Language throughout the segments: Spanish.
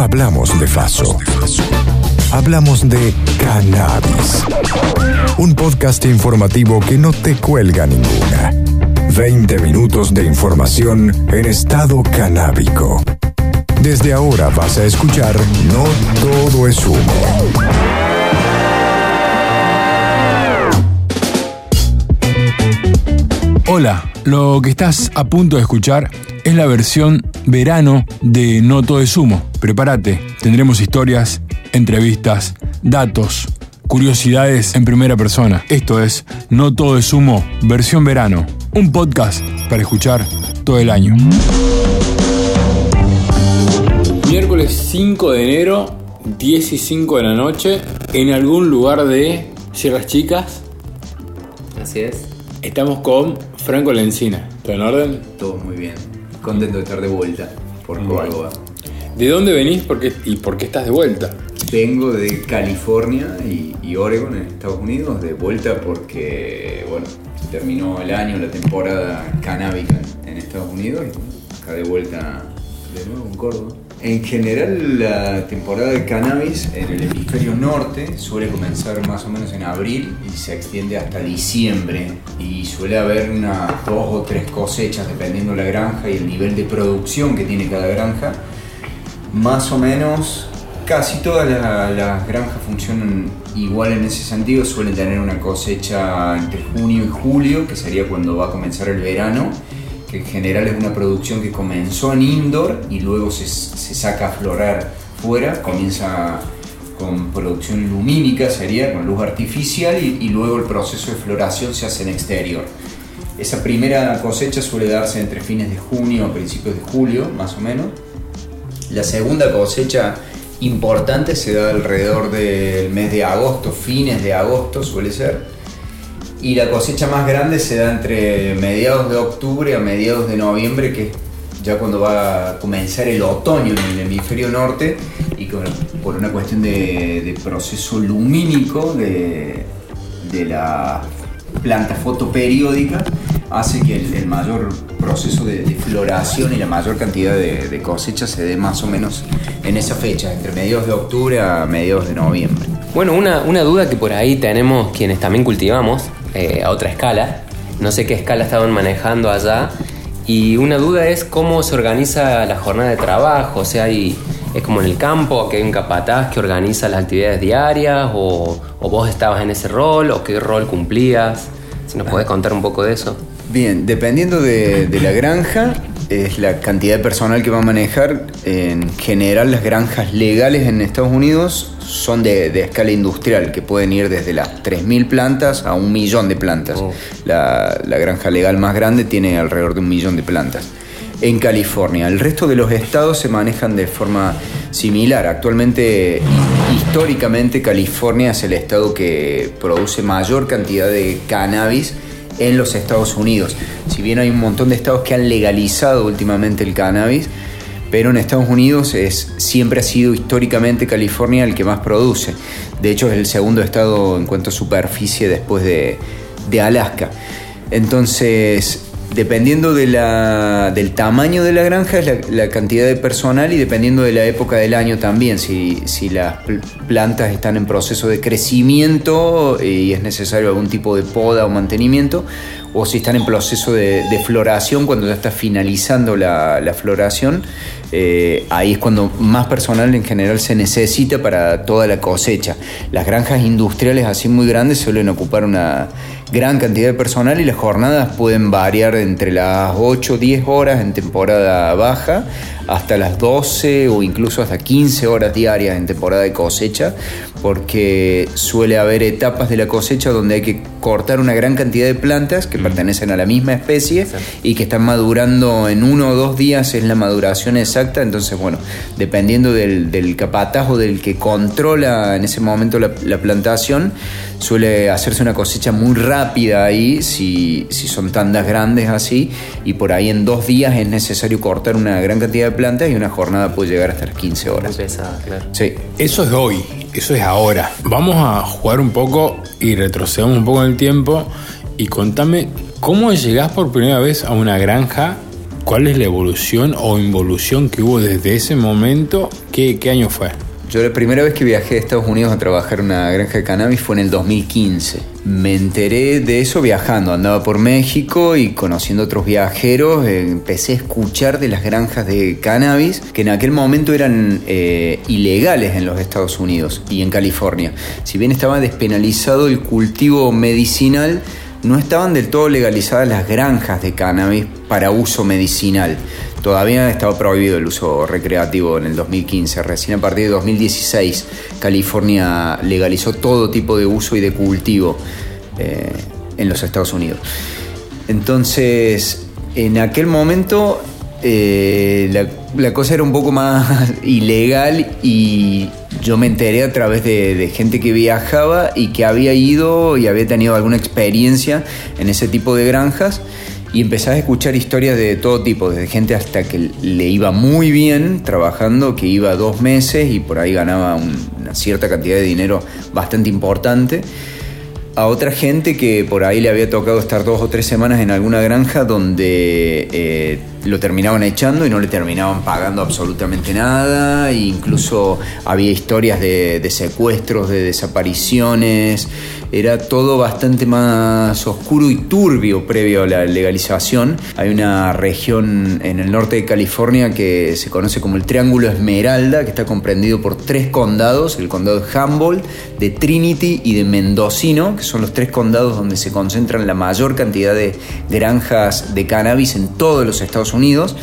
hablamos de Faso. Hablamos de cannabis. Un podcast informativo que no te cuelga ninguna. 20 minutos de información en estado canábico. Desde ahora vas a escuchar No todo es humo. Hola, lo que estás a punto de escuchar es la versión verano de No todo es humo. Prepárate, tendremos historias, entrevistas, datos, curiosidades en primera persona. Esto es No todo es humo, versión verano. Un podcast para escuchar todo el año. Miércoles 5 de enero, 10 y 5 de la noche, en algún lugar de Sierras Chicas, Así es, estamos con Franco Lencina. ¿Todo en orden? todo muy bien. Contento de estar de vuelta por Córdoba. ¿De dónde venís por qué- y por qué estás de vuelta? Vengo de California y, y Oregon en Estados Unidos de vuelta porque, bueno, terminó el año, la temporada canábica en Estados Unidos y acá de vuelta de nuevo en Córdoba. En general la temporada de cannabis en el hemisferio norte suele comenzar más o menos en abril y se extiende hasta diciembre. Y suele haber unas dos o tres cosechas dependiendo la granja y el nivel de producción que tiene cada granja. Más o menos, casi todas la- las granjas funcionan igual en ese sentido. Suelen tener una cosecha entre junio y julio, que sería cuando va a comenzar el verano, que en general es una producción que comenzó en indoor y luego se, saca a florar fuera. Comienza con producción lumínica, sería con luz artificial, y, y luego el proceso de floración se hace en exterior. Esa primera cosecha suele darse entre fines de junio a principios de julio, más o menos. La segunda cosecha importante se da alrededor del mes de agosto, fines de agosto suele ser. Y la cosecha más grande se da entre mediados de octubre a mediados de noviembre, que es ya cuando va a comenzar el otoño en el hemisferio norte y con- por una cuestión de, de proceso lumínico de, de la planta fotoperiódica hace que el, el mayor proceso de, de floración y la mayor cantidad de, cosecha se dé más o menos en esa fecha, entre mediados de octubre a mediados de noviembre. Bueno, una, una duda que por ahí tenemos quienes también cultivamos eh, a otra escala. No sé qué escala estaban manejando allá. Y una duda es cómo se organiza la jornada de trabajo. O sea, hay, es como en el campo, que hay un capataz que organiza las actividades diarias, o, vos estabas en ese rol, o qué rol cumplías. Si nos podés contar un poco de eso. Bien, dependiendo de, de la granja, es la cantidad de personal que va a manejar. En general, las granjas legales en Estados Unidos son de, de escala industrial, que pueden ir desde las 3.000 plantas a un millón de plantas. Oh. La, la granja legal más grande tiene alrededor de un millón de plantas. En California, el resto de los estados se manejan de forma similar. Actualmente, hi- históricamente, California es el estado que produce mayor cantidad de cannabis en los Estados Unidos. Si bien hay un montón de estados que han legalizado últimamente el cannabis, pero en Estados Unidos es, siempre ha sido históricamente California el que más produce. De hecho es el segundo estado en cuanto a superficie después de, de Alaska. Entonces, dependiendo del tamaño de la granja es la, cantidad de personal y dependiendo de la época del año también. Si, las pl- plantas están en proceso de crecimiento y es necesario algún tipo de poda o mantenimiento, o si están en proceso de, floración, cuando ya está finalizando la, la floración, eh, ahí es cuando más personal en general se necesita para toda la cosecha. Las granjas industriales así muy grandes suelen ocupar una gran cantidad de personal y las jornadas pueden variar entre las 8 o 10 horas en temporada baja hasta las 12 o incluso hasta 15 horas diarias en temporada de cosecha, porque suele haber etapas de la cosecha donde hay que cortar una gran cantidad de plantas que pertenecen a la misma especie y que están madurando en uno o dos días es la maduración exacta, entonces bueno, dependiendo del, del capataz o del que controla en ese momento la, la plantación, suele hacerse una cosecha muy rápida ahí, si, si son tandas grandes así, y por ahí en dos días es necesario cortar una gran cantidad de plantas y una jornada puede llegar hasta las 15 Muy horas. pesada, claro. Sí. Eso es hoy, eso es ahora. Vamos a jugar un poco y retrocedemos un poco en el tiempo y contame cómo llegás por primera vez a una granja, cuál es la evolución o involución que hubo desde ese momento ¿Qué, qué año fue? Yo la primera vez que viajé a Estados Unidos a trabajar en una granja de cannabis fue en el 2015. Me enteré de eso viajando, andaba por México y conociendo otros viajeros, eh, empecé a escuchar de las granjas de cannabis que en aquel momento eran eh, ilegales en los Estados Unidos y en California. Si bien estaba despenalizado el cultivo medicinal, no estaban del todo legalizadas las granjas de cannabis para uso medicinal. Todavía estaba prohibido el uso recreativo en el 2015. Recién a partir de 2016 California legalizó todo tipo de uso y de cultivo eh, en los Estados Unidos. Entonces, en aquel momento eh, la, cosa era un poco más ilegal y yo me enteré a través de, gente que viajaba y que había ido y había tenido alguna experiencia en ese tipo de granjas. Y empezás a escuchar historias de todo tipo, desde gente hasta que le iba muy bien trabajando, que iba dos meses y por ahí ganaba una cierta cantidad de dinero bastante importante, a otra gente que por ahí le había tocado estar dos o tres semanas en alguna granja donde eh, lo terminaban echando y no le terminaban pagando absolutamente nada, e incluso había historias de, secuestros, de desapariciones, era todo bastante más oscuro y turbio previo a la legalización. Hay una región en el norte de California que se conoce como el Triángulo Esmeralda, que está comprendido por tres condados, el condado de Humboldt, de Trinity y de Mendocino, que son los tres condados donde se concentran la mayor cantidad de granjas de cannabis en todos los Estados Unidos.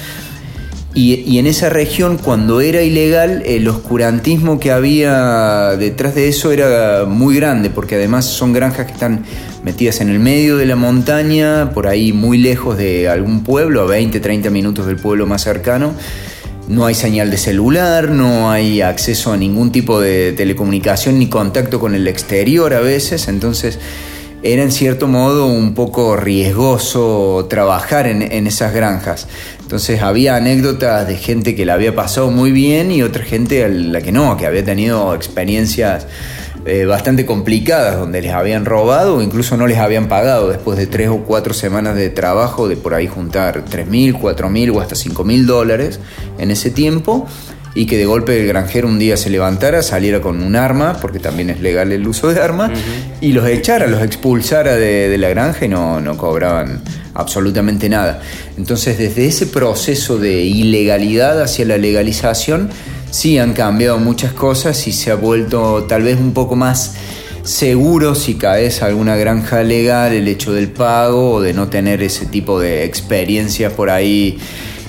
Y, en esa región, cuando era ilegal, el oscurantismo que había detrás de eso era muy grande, porque además son granjas que están metidas en el medio de la montaña, por ahí muy lejos de algún pueblo, a 20, 30 minutos del pueblo más cercano. No hay señal de celular, no hay acceso a ningún tipo de telecomunicación ni contacto con el exterior a veces, entonces era en cierto modo un poco riesgoso trabajar en, en esas granjas. Entonces había anécdotas de gente que la había pasado muy bien y otra gente a la que no, que había tenido experiencias eh, bastante complicadas donde les habían robado o incluso no les habían pagado después de tres o cuatro semanas de trabajo de por ahí juntar tres mil, cuatro mil o hasta cinco mil dólares en ese tiempo y que de golpe el granjero un día se levantara, saliera con un arma, porque también es legal el uso de armas, y los echara, los expulsara de, la granja y no, no cobraban absolutamente nada. Entonces, desde ese proceso de ilegalidad hacia la legalización, sí han cambiado muchas cosas y se ha vuelto tal vez un poco más seguro si caes a alguna granja legal el hecho del pago o de no tener ese tipo de experiencias por ahí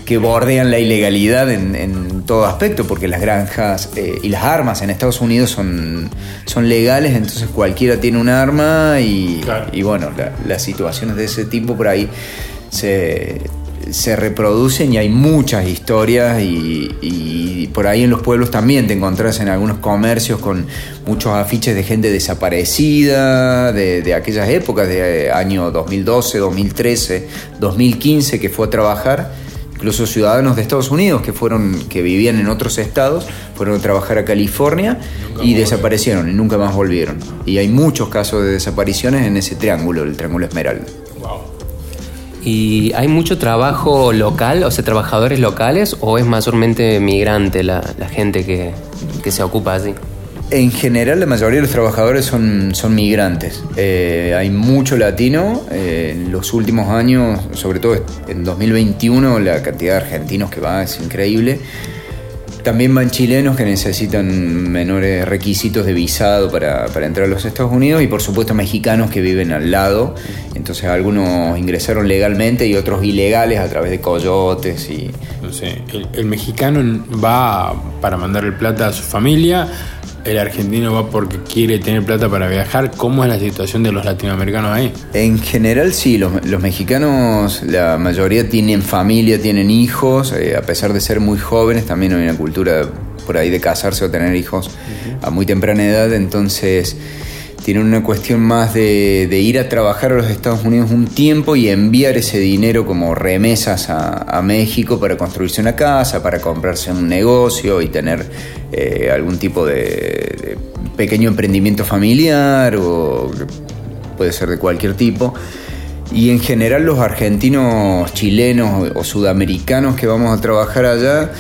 que bordean la ilegalidad en, todo aspecto, porque las granjas eh, y las armas en Estados Unidos son, son legales, entonces cualquiera tiene un arma y, bueno, las situaciones de ese tipo por ahí se, reproducen y hay muchas historias y, por ahí en los pueblos también te encontrás en algunos comercios con muchos afiches de gente desaparecida de, de aquellas épocas, de año 2012, 2013, 2015 que fue a trabajar incluso ciudadanos de Estados Unidos que fueron que vivían en otros estados fueron a trabajar a California y desaparecieron y nunca más volvieron. Y hay muchos casos de desapariciones en ese triángulo el triángulo Esmeralda. Y hay mucho trabajo local o sea trabajadores locales o es mayormente migrante la, gente que, que se ocupa así en general, la mayoría de los trabajadores son, son migrantes. Eh, hay mucho latino. Eh, en los últimos años, sobre todo en 2021, la cantidad de argentinos que va es increíble. También van chilenos que necesitan menores requisitos de visado para, entrar a los Estados Unidos y por supuesto mexicanos que viven al lado. Entonces algunos ingresaron legalmente y otros ilegales a través de coyotes y... No sé, el, mexicano va para mandar el plata a su familia el argentino va porque quiere tener plata para viajar. ¿Cómo es la situación de los latinoamericanos ahí? En general sí, los, mexicanos, la mayoría tienen familia, tienen hijos, eh, a pesar de ser muy jóvenes, también hay una cultura por ahí de casarse o tener hijos a muy temprana edad, entonces tienen una cuestión más de, ir a trabajar a los Estados Unidos un tiempo y enviar ese dinero como remesas a, México para construirse una casa, para comprarse un negocio y tener eh, algún tipo de, pequeño emprendimiento familiar o puede ser de cualquier tipo. Y en general los argentinos, chilenos o sudamericanos que vamos a trabajar allá,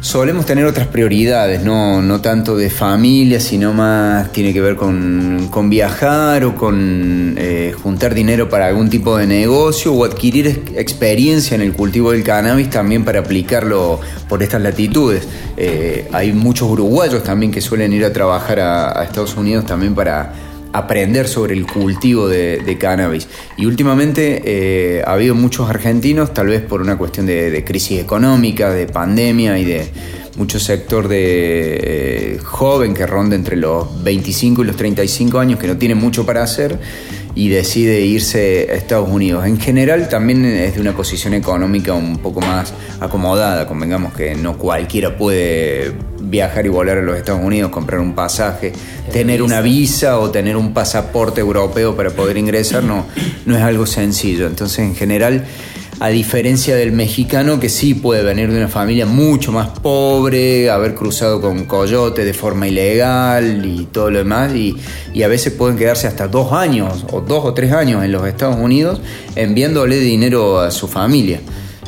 solemos tener otras prioridades, no, no tanto de familia, sino más tiene que ver con, con viajar o con eh, juntar dinero para algún tipo de negocio o adquirir experiencia en el cultivo del cannabis también para aplicarlo por estas latitudes. Eh, hay muchos uruguayos también que suelen ir a trabajar a Estados Unidos también para aprender sobre el cultivo de, cannabis. Y últimamente eh, ha habido muchos argentinos, tal vez por una cuestión de, crisis económica, de pandemia y de mucho sector de eh, joven que ronda entre los 25 y los 35 años que no tiene mucho para hacer y decide irse a Estados Unidos. En general también es de una posición económica un poco más acomodada, convengamos que no cualquiera puede viajar y volar a los Estados Unidos, comprar un pasaje, tener una visa o tener un pasaporte europeo para poder ingresar, no, no es algo sencillo. Entonces en general a diferencia del mexicano que sí puede venir de una familia mucho más pobre, haber cruzado con coyote de forma ilegal y todo lo demás, y, a veces pueden quedarse hasta dos años o dos o tres años en los Estados Unidos enviándole dinero a su familia.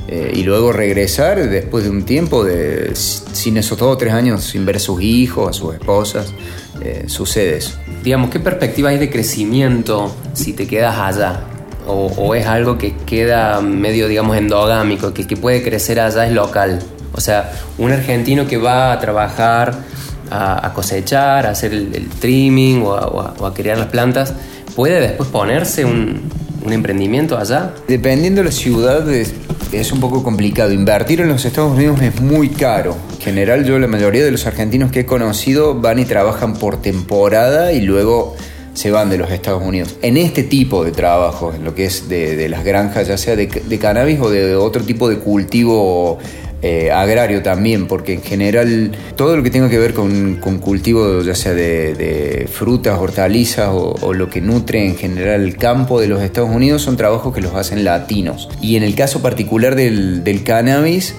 Eh, y luego regresar después de un tiempo, de, sin esos dos o tres años, sin ver a sus hijos, a sus esposas, eh, sucede eso. Digamos, ¿qué perspectiva hay de crecimiento si te quedas allá? O, es algo que queda medio, digamos, endogámico, que, que puede crecer allá es local. O sea, un argentino que va a trabajar, a, cosechar, a hacer el, trimming o a, criar las plantas, puede después ponerse un, un emprendimiento allá? Dependiendo de la ciudad es, es, un poco complicado. Invertir en los Estados Unidos es muy caro. En general yo la mayoría de los argentinos que he conocido van y trabajan por temporada y luego se van de los Estados Unidos. En este tipo de trabajo, en lo que es de, las granjas, ya sea de, cannabis o de otro tipo de cultivo eh, agrario también, porque en general todo lo que tenga que ver con, cultivo, ya sea de, frutas, hortalizas o, lo que nutre en general el campo de los Estados Unidos, son trabajos que los hacen latinos. Y en el caso particular del cannabis,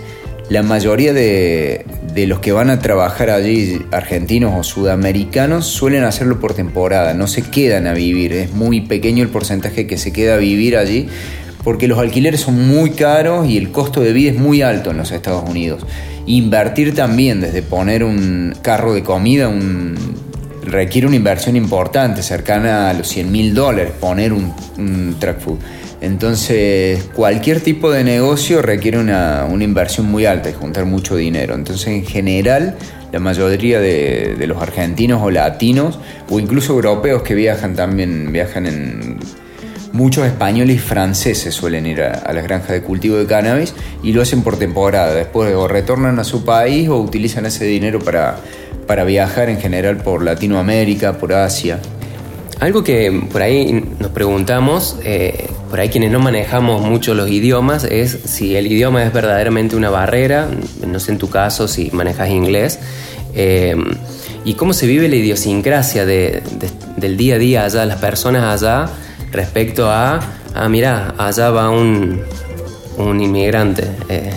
la mayoría de, los que van a trabajar allí, argentinos o sudamericanos, suelen hacerlo por temporada, no se quedan a vivir, es muy pequeño el porcentaje que se queda a vivir allí, porque los alquileres son muy caros y el costo de vida es muy alto en los Estados Unidos. Invertir también, desde poner un carro de comida, requiere una inversión importante, cercana a los 100 mil dólares, poner un, un track food. Entonces, cualquier tipo de negocio requiere una, inversión muy alta y juntar mucho dinero. Entonces, en general, la mayoría de, los argentinos o latinos, o incluso europeos que viajan también, viajan en... Muchos españoles y franceses suelen ir a, las granjas de cultivo de cannabis y lo hacen por temporada. Después o retornan a su país o utilizan ese dinero para, para viajar en general por Latinoamérica, por Asia. Algo que por ahí nos preguntamos, eh, por ahí quienes no manejamos mucho los idiomas, es si el idioma es verdaderamente una barrera, no sé en tu caso si manejas inglés, eh, y cómo se vive la idiosincrasia del día a día allá, las personas allá, respecto a, ah, mira, allá va un, un inmigrante. Eh,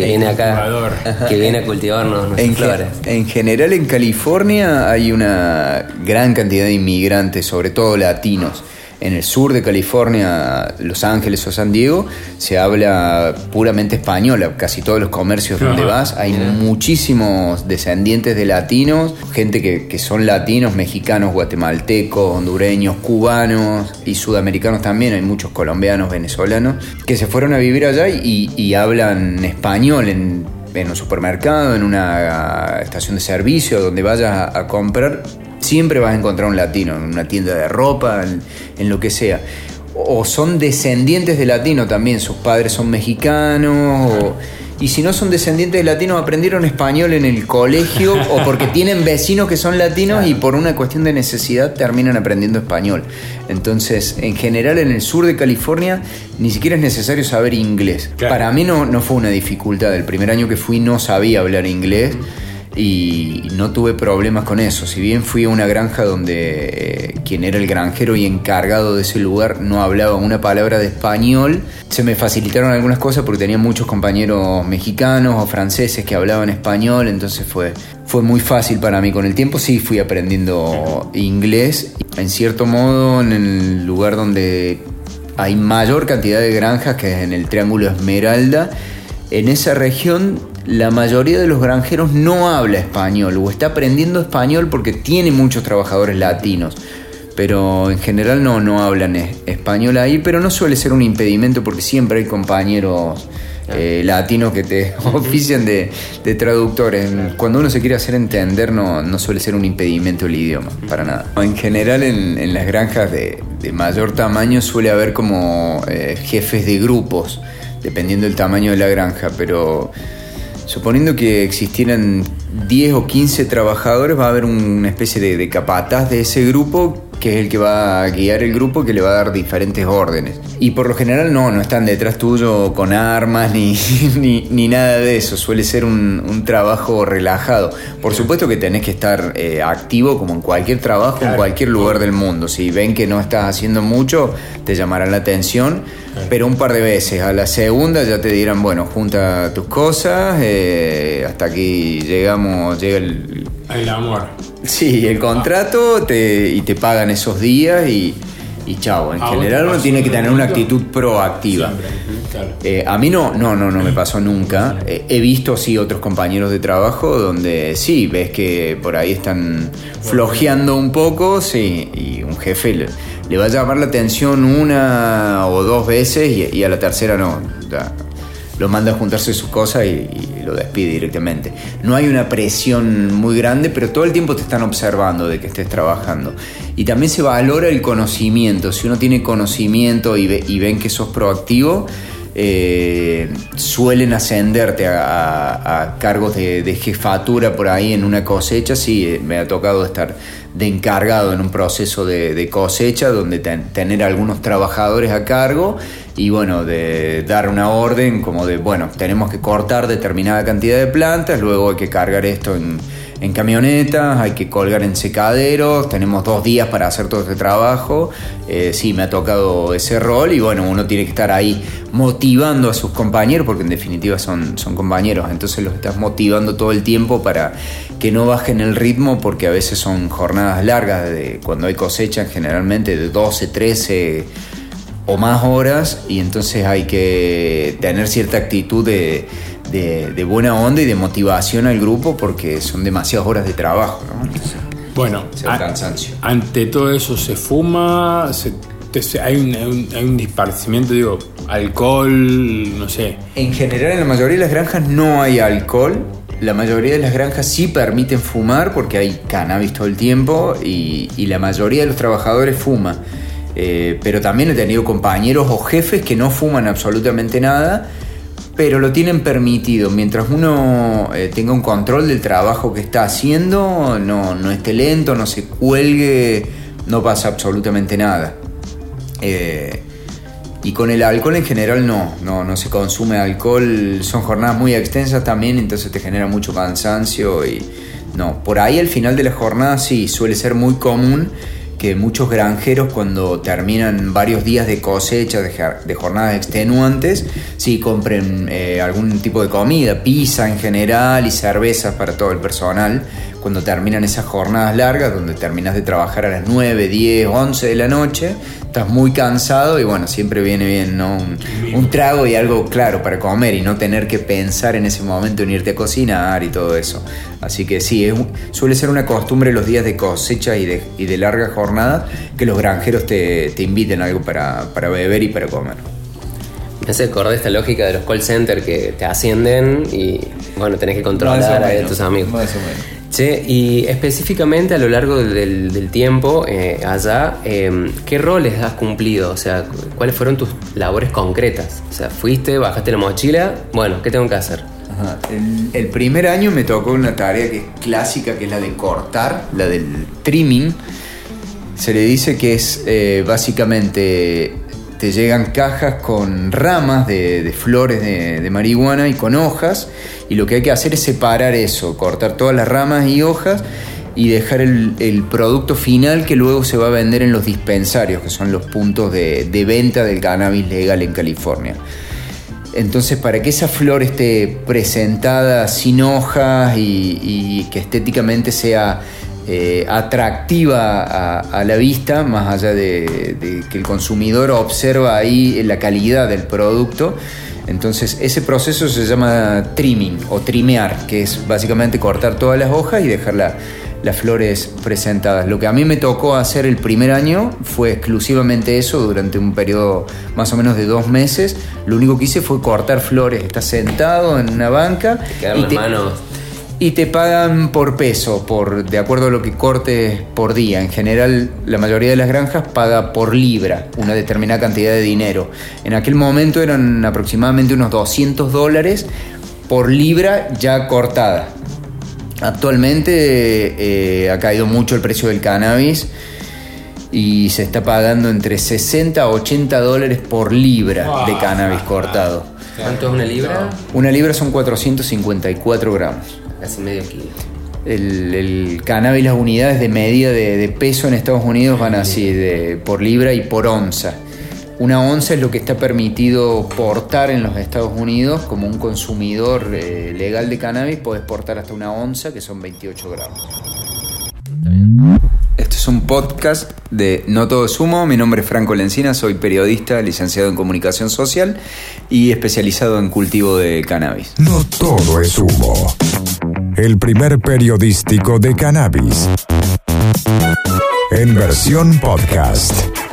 que viene acá, que viene a cultivarnos en flores. En general en California hay una gran cantidad de inmigrantes, sobre todo latinos en el sur de California, Los Ángeles o San Diego, se habla puramente español. Casi todos los comercios donde vas hay muchísimos descendientes de latinos, gente que, son latinos, mexicanos, guatemaltecos, hondureños, cubanos y sudamericanos también. Hay muchos colombianos, venezolanos, que se fueron a vivir allá y, hablan español en en un supermercado, en una estación de servicio, donde vayas a comprar, siempre vas a encontrar un latino, en una tienda de ropa, en, lo que sea. O son descendientes de latino también, sus padres son mexicanos, y si no son descendientes de latinos, aprendieron español en el colegio, o porque tienen vecinos que son latinos y por una cuestión de necesidad terminan aprendiendo español. Entonces, en general en el sur de California ni siquiera es necesario saber inglés. Para mí no, no fue una dificultad, el primer año que fui no sabía hablar inglés y no tuve problemas con eso. Si bien fui a una granja donde eh, quien era el granjero y encargado de ese lugar no hablaba una palabra de español, se me facilitaron algunas cosas porque tenía muchos compañeros mexicanos o franceses que hablaban español, entonces fue, fue muy fácil para mí. Con el tiempo sí fui aprendiendo inglés. En cierto modo, en el lugar donde hay mayor cantidad de granjas, que es en el Triángulo Esmeralda, en esa región la mayoría de los granjeros no habla español o está aprendiendo español porque tiene muchos trabajadores latinos. Pero en general no, no hablan español ahí, pero no suele ser un impedimento porque siempre hay compañeros eh, latinos que te ofician de, traductores. Cuando uno se quiere hacer entender no, no suele ser un impedimento el idioma, para nada. En general en, las granjas de, mayor tamaño suele haber como eh, jefes de grupos, dependiendo del tamaño de la granja, pero suponiendo que existieran 10 o 15 trabajadores, va a haber una especie de, de capataz de ese grupo que es el que va a guiar el grupo, que le va a dar diferentes órdenes. Y por lo general no, no están detrás tuyo con armas ni, ni, nada de eso, suele ser un, trabajo relajado. Por supuesto que tenés que estar eh, activo como en cualquier trabajo, en cualquier lugar del mundo. Si ven que no estás haciendo mucho, te llamarán la atención, pero un par de veces. A la segunda ya te dirán, bueno, junta tus cosas, eh, hasta aquí llegamos, llega el... El amor. Sí, el contrato y te pagan esos días y, y chao. En general uno tiene que tener una actitud proactiva. Eh, a mí no, no, no, no me pasó nunca. Eh, he visto sí otros compañeros de trabajo donde sí, ves que por ahí están flojeando un poco, sí, y un jefe le, va a llamar la atención una o dos veces y, a la tercera no lo manda a juntarse sus cosas y, lo despide directamente. No hay una presión muy grande, pero todo el tiempo te están observando de que estés trabajando. Y también se valora el conocimiento. Si uno tiene conocimiento y, ven que sos proactivo, eh, suelen ascenderte a, cargos de, jefatura por ahí en una cosecha. Sí, eh, me ha tocado estar de encargado en un proceso de, cosecha donde tener algunos trabajadores a cargo y bueno, de dar una orden como de, bueno, tenemos que cortar determinada cantidad de plantas, luego hay que cargar esto en, en camionetas, hay que colgar en secaderos, tenemos dos días para hacer todo este trabajo. Eh, sí, me ha tocado ese rol y bueno, uno tiene que estar ahí motivando a sus compañeros, porque en definitiva son, son compañeros, entonces los estás motivando todo el tiempo para que no bajen el ritmo, porque a veces son jornadas largas, de, cuando hay cosecha generalmente de 12, 13 o más horas, y entonces hay que tener cierta actitud de de, buena onda y de motivación al grupo porque son demasiadas horas de trabajo. bueno, ante todo eso se fuma, hay, un, hay, disparcimiento, digo, alcohol, no sé. En general en la mayoría de las granjas no hay alcohol. La mayoría de las granjas sí permiten fumar porque hay cannabis todo el tiempo y, la mayoría de los trabajadores fuma. Eh, pero también he tenido compañeros o jefes que no fuman absolutamente nada pero lo tienen permitido. Mientras uno eh, tenga un control del trabajo que está haciendo, no, no esté lento, no se cuelgue, no pasa absolutamente nada. Eh, y con el alcohol en general no, no, no se consume alcohol, son jornadas muy extensas también, entonces te genera mucho cansancio y no, por ahí al final de la jornada sí, suele ser muy común que muchos granjeros cuando terminan varios días de cosecha, de, jornadas extenuantes, sí compren eh, algún tipo de comida, pizza en general y cervezas para todo el personal. Cuando terminan esas jornadas largas, donde terminas de trabajar a las 9, 10, 11 de la noche, estás muy cansado y bueno, siempre viene bien, ¿no? Un, trago y algo claro para comer y no tener que pensar en ese momento en irte a cocinar y todo eso. Así que sí, suele ser una costumbre los días de cosecha y de, y de larga jornada que los granjeros te, te inviten algo para, para beber y para comer. Me hace acordar esta lógica de los call centers que te ascienden y bueno, tenés que controlar a tus amigos. Che, y específicamente a lo largo del, tiempo eh, allá, em, ¿qué roles has cumplido? O sea, ¿cuáles fueron tus labores concretas? O sea, fuiste, bajaste la mochila, bueno, ¿qué tengo que hacer? El, primer año me tocó una tarea que es clásica, que es la de cortar, la del trimming. Se le dice que es eh, básicamente te llegan cajas con ramas de, flores de, marihuana y con hojas, y lo que hay que hacer es separar eso, cortar todas las ramas y hojas y dejar el, producto final que luego se va a vender en los dispensarios, que son los puntos de, venta del cannabis legal en California. Entonces, para que esa flor esté presentada sin hojas y que estéticamente sea eh, atractiva a, la vista, más allá de, que el consumidor observa ahí la calidad del producto. Entonces ese proceso se llama trimming o trimear, que es básicamente cortar todas las hojas y dejar las flores presentadas. Lo que a mí me tocó hacer el primer año fue exclusivamente eso durante un periodo más o menos de dos meses. Lo único que hice fue cortar flores. Estás sentado en una banca. y te, manos y te pagan por peso, por, de acuerdo a lo que cortes por día. En general, la mayoría de las granjas paga por libra una determinada cantidad de dinero. En aquel momento eran aproximadamente unos 200 dólares por libra ya cortada. Actualmente eh, ha caído mucho el precio del cannabis y se está pagando entre 60 a 80 dólares por libra de cannabis cortado. ¿Cuánto es una libra? Una libra son 454 gramos. Casi medio kilo. El, cannabis, las unidades de medida de, peso en Estados Unidos van así, de, por libra y por onza. Una onza es lo que está permitido portar en los Estados Unidos como un consumidor eh, legal de cannabis, puedes portar hasta una onza, que son 28 gramos. Este es un podcast de No Todo es Humo. Mi nombre es Franco Lencina, soy periodista, licenciado en comunicación social y especializado en cultivo de cannabis. No todo es humo. El primer periodístico de cannabis. En versión podcast.